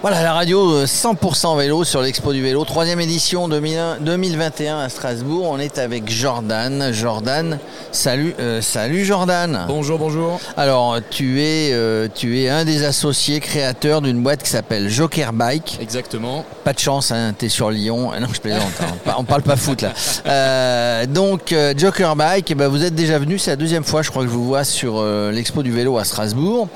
Voilà, la radio 100% vélo sur l'Expo du vélo, troisième édition 2001 2021 à Strasbourg. On est avec Jordan. Jordan, salut, euh, salut Jordan. Bonjour, bonjour. Alors, tu es, euh, tu es un des associés créateurs d'une boîte qui s'appelle Joker Bike. Exactement. Pas de chance, hein, t'es sur Lyon. Ah Non, je plaisante, hein, on parle pas foot là. Euh, donc, euh, Joker Bike, eh ben, vous êtes déjà venu, c'est la deuxième fois, je crois que je vous vois sur euh, l'Expo du vélo à Strasbourg.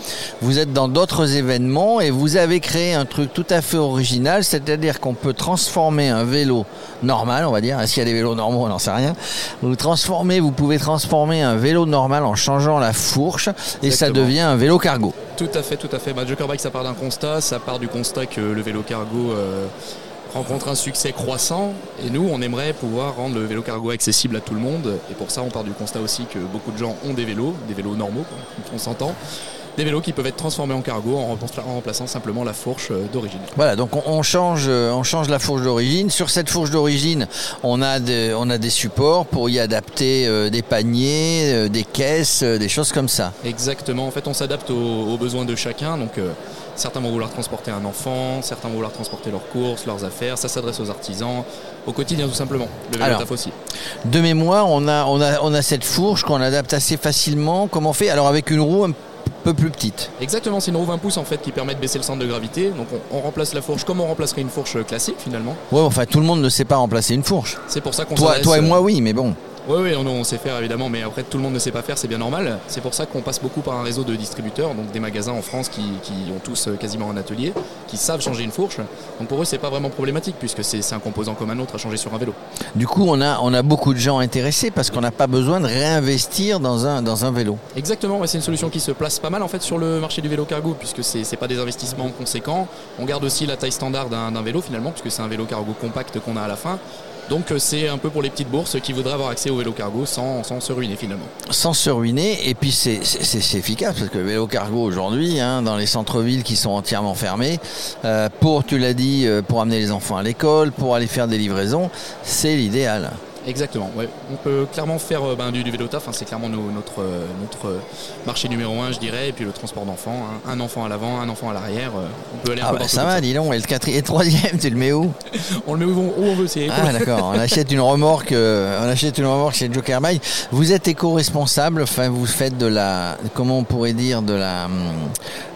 Vous êtes dans d'autres événements et vous avez créé un truc tout à fait original, c'est-à-dire qu'on peut transformer un vélo normal, on va dire. Est-ce qu'il y a des vélos normaux On n'en sait rien. Vous transformez, vous pouvez transformer un vélo normal en changeant la fourche et ça devient un vélo cargo. Tout à fait, tout à fait. Bah, Joker Bike, ça part d'un constat. Ça part du constat que le vélo cargo euh, rencontre un succès croissant. Et nous, on aimerait pouvoir rendre le vélo cargo accessible à tout le monde. Et pour ça, on part du constat aussi que beaucoup de gens ont des vélos, des vélos normaux, on s'entend. Des vélos qui peuvent être transformés en cargo en rempla- en remplaçant simplement la fourche euh, d'origine. Voilà, donc on, on change, euh, on change la fourche d'origine. Sur cette fourche d'origine, on a des, on a des supports pour y adapter euh, des paniers, des caisses, des choses comme ça. Exactement. En fait, on s'adapte aux, aux besoins de chacun. Donc, euh, certains vont vouloir transporter un enfant, certains vont vouloir transporter leurs courses, leurs affaires. Ça s'adresse aux artisans, au quotidien tout simplement. Le vélo Alors. taf aussi. De mémoire, on a, on a, on a cette fourche qu'on adapte assez facilement. Comment on fait? Alors avec une roue un peu plus petite. Exactement, c'est une roue 20 pouces en fait qui permet de baisser le centre de gravité. Donc, on, on remplace la fourche comme on remplacerait une fourche classique finalement. Ouais, enfin tout le monde ne sait pas remplacer une fourche. C'est pour ça qu'on Toi, toi et moi, oui, mais bon. Oui, oui, on, on sait faire évidemment, mais après tout le monde ne sait pas faire, c'est bien normal. C'est pour ça qu'on passe beaucoup par un réseau de distributeurs, donc des magasins en France qui, qui ont tous euh, quasiment un atelier, qui savent changer une fourche. Donc pour eux, c'est pas vraiment problématique puisque c'est un composant comme un autre à changer sur un vélo. Du coup, on a, on a beaucoup de gens intéressés parce qu'on n'a pas besoin de réinvestir dans un, dans un vélo. Exactement, ouais, c'est une solution qui se place pas mal en fait sur le marché du vélo cargo puisque c'est c'est pas des investissements conséquents. On garde aussi la taille standard d'un vélo finalement puisque c'est un vélo cargo compact qu'on a à la fin. Donc euh, c'est un peu pour les petites bourses qui voudraient avoir accès au vélo cargo sans, se ruiner finalement. sans se ruiner. Et puis c'est efficace parce que le vélo cargo aujourd'hui, hein, dans les centres-villes qui sont entièrement fermés, euh, pour, tu l'as dit, euh, pour amener les enfants à l'école, pour aller faire des livraisons, c'est l'idéal. Exactement, ouais. on peut clairement faire euh, ben, du, du vélo taf, hein, c'est clairement nos- notre, euh, notre euh, marché numéro un je dirais, et puis le transport d'enfants, hein. un enfant à l'avant, un enfant à l'arrière, on peut aller un Ah peu bah ça va, dis donc. Et le quatrième, et troisième, tu le mets où? On le met où on, où on veut, c'est Ah d'accord, on achète une remorque, euh, on achète une remorque chez Joker Bike. Vous êtes éco-responsable, enfin vous faites de la, comment on pourrait dire, de la, hum,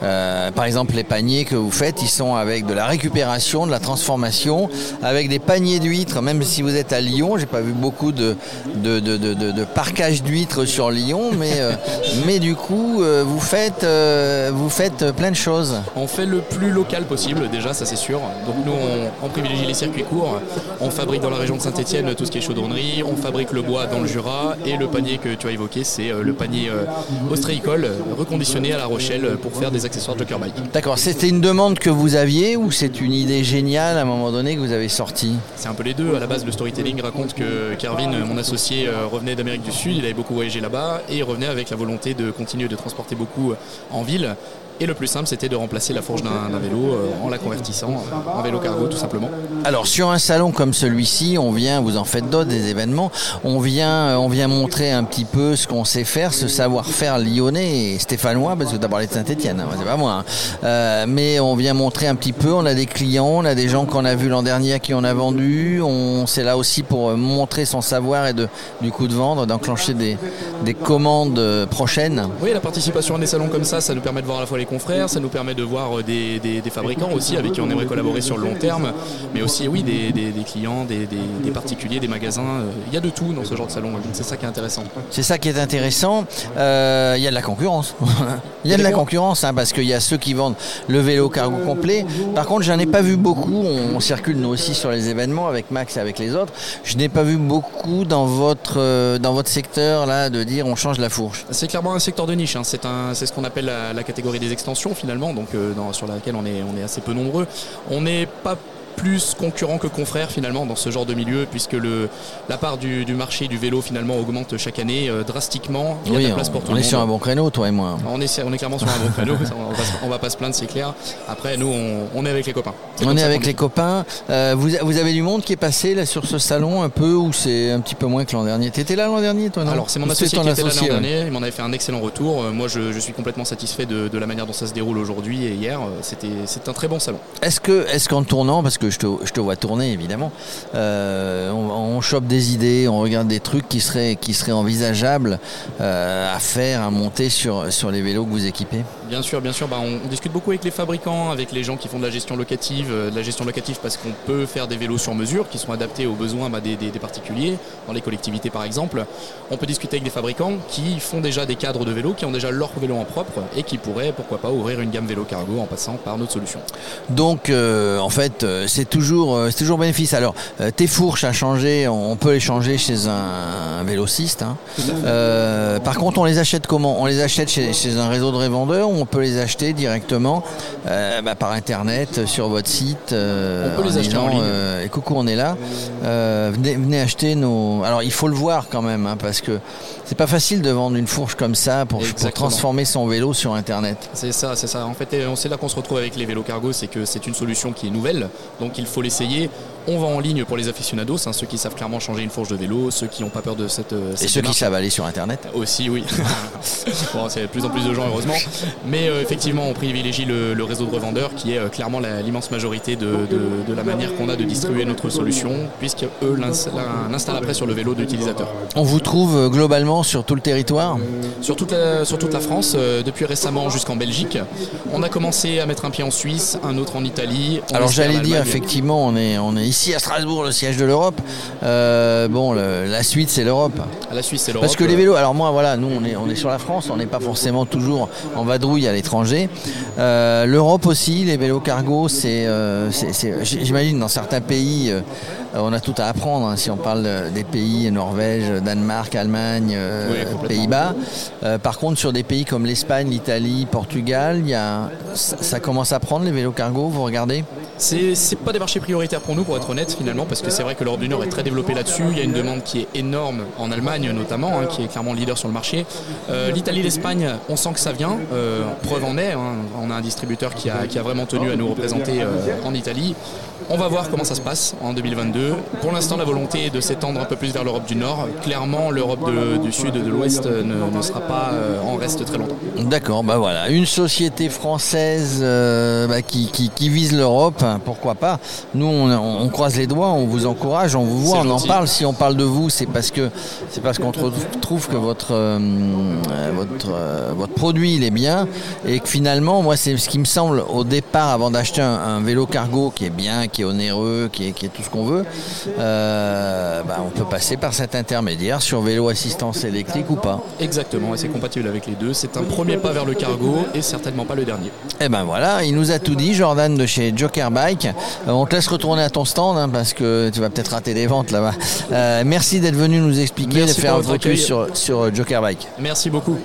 euh, par exemple les paniers que vous faites, ils sont avec de la récupération, de la transformation, avec des paniers d'huîtres. Même si vous êtes à Lyon, j'ai pas vu beaucoup de de, de, de, parquage d'huîtres sur Lyon, mais euh, mais du coup euh, vous faites euh, vous faites plein de choses. On fait le plus local possible, déjà, ça c'est sûr. Donc nous, on, on privilégie les circuits courts. On fabrique dans la région de Saint-Etienne tout ce qui est chaudronnerie. On fabrique le bois dans le Jura. Et le panier que tu as évoqué, c'est le panier ostréicole, reconditionné à La Rochelle pour faire des accessoires Joker Bike. D'accord, c'était une demande que vous aviez ou c'est une idée géniale à un moment donné que vous avez sortie? C'est un peu les deux. À la base, le storytelling raconte que Kervin, mon associé, euh, revenait d'Amérique du Sud. Il avait beaucoup voyagé là-bas et revenait avec la volonté de continuer de transporter beaucoup euh, en ville. Et le plus simple, c'était de remplacer la fourche d'un vélo euh, en la convertissant en vélo cargo, tout simplement. Alors sur un salon comme celui-ci, on vient, vous en faites d'autres, des événements, on vient, euh, on vient montrer un petit peu ce qu'on sait faire, ce savoir-faire lyonnais et stéphanois, parce que tu as parlé de Saint-Etienne, hein, c'est pas moi. hein. Euh, mais on vient montrer un petit peu, on a des clients, on a des gens qu'on a vus l'an dernier à qui on a vendu, on c'est là aussi pour montrer son savoir et de, du coup de vendre, d'enclencher des, des commandes prochaines. Oui, la participation à des salons comme ça, ça nous permet de voir à la fois les confrères, ça nous permet de voir euh, des, des- des fabricants aussi avec qui on aimerait collaborer sur le long terme, mais aussi, oui, des, clients, des, particuliers, des magasins. euh, Il y a de tout dans ce genre de salon, c'est ça qui est intéressant. C'est ça qui est intéressant. Euh, Il y a de la concurrence. Il y a de la concurrence hein, parce qu'il y a ceux qui vendent le vélo cargo complet. Par contre, j'en ai pas vu beaucoup. On, on circule nous aussi sur les événements avec Max et avec les autres. Je n'ai pas vu beaucoup dans votre dans votre secteur là de dire on change la fourche. C'est clairement un secteur de niche, hein. c'est un- c'est ce qu'on appelle la, la catégorie des extensions finalement, donc euh, dans- sur laquelle on est, on est assez peu nombreux. On n'est pas plus concurrents que confrères finalement dans ce genre de milieu, puisque le, la part du, marché du vélo finalement augmente chaque année euh, drastiquement. Il y a place pour on, est sur un bon créneau, toi et moi. On est, on est clairement sur un bon créneau, on, va, va pas se plaindre, c'est clair. Après, nous, on, est avec les copains. on est avec les copains. Euh, vous, vous, avez du monde qui est passé là sur ce salon un peu, ou c'est un petit peu moins que l'an dernier? T'étais là l'an dernier, toi Alors, c'est mon associé qui était là l'an dernier. Il m'en avait fait un excellent retour. moi, je, suis complètement satisfait de, de, la manière dont ça se déroule aujourd'hui et hier. C'était, c'est un très bon salon. Est-ce que, est-ce qu'en tournant, parce que je te, je te vois tourner évidemment, euh, on, chope des idées, on regarde des trucs qui seraient, qui seraient envisageables euh, à faire, à monter sur, sur les vélos que vous équipez Bien sûr, bien sûr. Bah, on, discute beaucoup avec les fabricants, avec les gens qui font de la gestion locative, euh, de la gestion locative parce qu'on peut faire des vélos sur mesure qui sont adaptés aux besoins bah, des, particuliers, dans les collectivités par exemple. On peut discuter avec des fabricants qui font déjà des cadres de vélos, qui ont déjà leur vélo en propre et qui pourraient, pourquoi pas, ouvrir une gamme vélo cargo en passant par notre solution. Donc, euh, en fait, c'est toujours, c'est toujours bénéfice. Alors, tes fourches à changer, on peut les changer chez un, vélociste. Hein. par contre, on les achète comment? On les achète chez, chez un réseau de revendeurs on peut les acheter directement euh, bah, par internet sur votre site. Euh, on peut les acheter en ligne. Euh, et coucou, on est là. Venez, acheter nos. Alors il faut le voir quand même, hein, parce que c'est pas facile de vendre une fourche comme ça pour, transformer son vélo sur internet. C'est ça, c'est ça. En fait, c'est là qu'on se retrouve avec les vélos cargo, c'est que c'est une solution qui est nouvelle, donc il faut l'essayer. On va en ligne pour les aficionados, hein, ceux qui savent clairement changer une fourche de vélo, ceux qui n'ont pas peur de cette. et ceux qui savent aller sur internet. Aussi, oui. bon, c'est de plus en plus de gens, heureusement. Mais euh, effectivement, on privilégie le, réseau de revendeurs qui est euh, clairement l'immense majorité de, la manière qu'on a de distribuer notre solution, puisque eux l'installent après sur le vélo de l'utilisateur. On vous trouve euh, globalement sur tout le territoire? Sur toute, la, sur toute la France, depuis récemment jusqu'en Belgique. On a commencé à mettre un pied en Suisse, un autre en Italie. Alors j'allais dire, effectivement, on est, on est ici à Strasbourg, le siège de l'Europe. bon, la Suisse, c'est l'Europe. La Suisse, c'est l'Europe. Parce que les vélos, alors moi, voilà, nous, on est, on est sur la France, on n'est pas forcément toujours en vadrouille à l'étranger. Euh, L'Europe aussi, les vélos cargo, c'est, euh, j'imagine dans certains pays, euh, on a tout à apprendre. Hein, si on parle des pays Norvège, Danemark, Allemagne, Pays-Bas. par contre, sur des pays comme l'Espagne, l'Italie, Portugal, y a, ça, commence à prendre les vélos cargo. Vous regardez? C'est pas des marchés prioritaires pour nous, pour être honnête, finalement, parce que c'est vrai que l'Europe du Nord est très développée là-dessus. Il y a une demande qui est énorme en Allemagne, notamment, hein, qui est clairement leader sur le marché. L'Italie, l'Espagne, on sent que ça vient. preuve en est. Hein, on a un distributeur qui a, vraiment tenu à nous représenter euh, en Italie. On va voir comment ça se passe en 2022. Pour l'instant, la volonté est de s'étendre un peu plus vers l'Europe du Nord. Clairement, l'Europe du Sud de l'Ouest ne, sera pas euh, en reste très longtemps. D'accord, bah voilà. Une société française euh, bah, qui, vise l'Europe, hein, pourquoi pas. Nous, on, croise les doigts, on vous encourage, on vous voit, on en parle. Si on parle de vous, c'est parce que c'est parce qu'on trouve que votre, euh, votre, votre produit il est bien et que finalement, moi, c'est ce qui me semble au départ, avant d'acheter un vélo cargo qui est bien, qui est onéreux, qui est, tout ce qu'on veut, euh, bah, on peut passer par cet intermédiaire sur vélo assistance électrique ou pas. Exactement, et c'est compatible avec les deux. C'est un premier pas vers le cargo et certainement pas le dernier. Et eh ben voilà, il nous a tout dit, Jordan de chez Joker Bike. Euh, on te laisse retourner à ton stand hein, parce que tu vas peut-être rater des ventes là-bas. Euh, merci d'être venu nous expliquer, de faire un focus sur, sur Joker Bike. Merci beaucoup.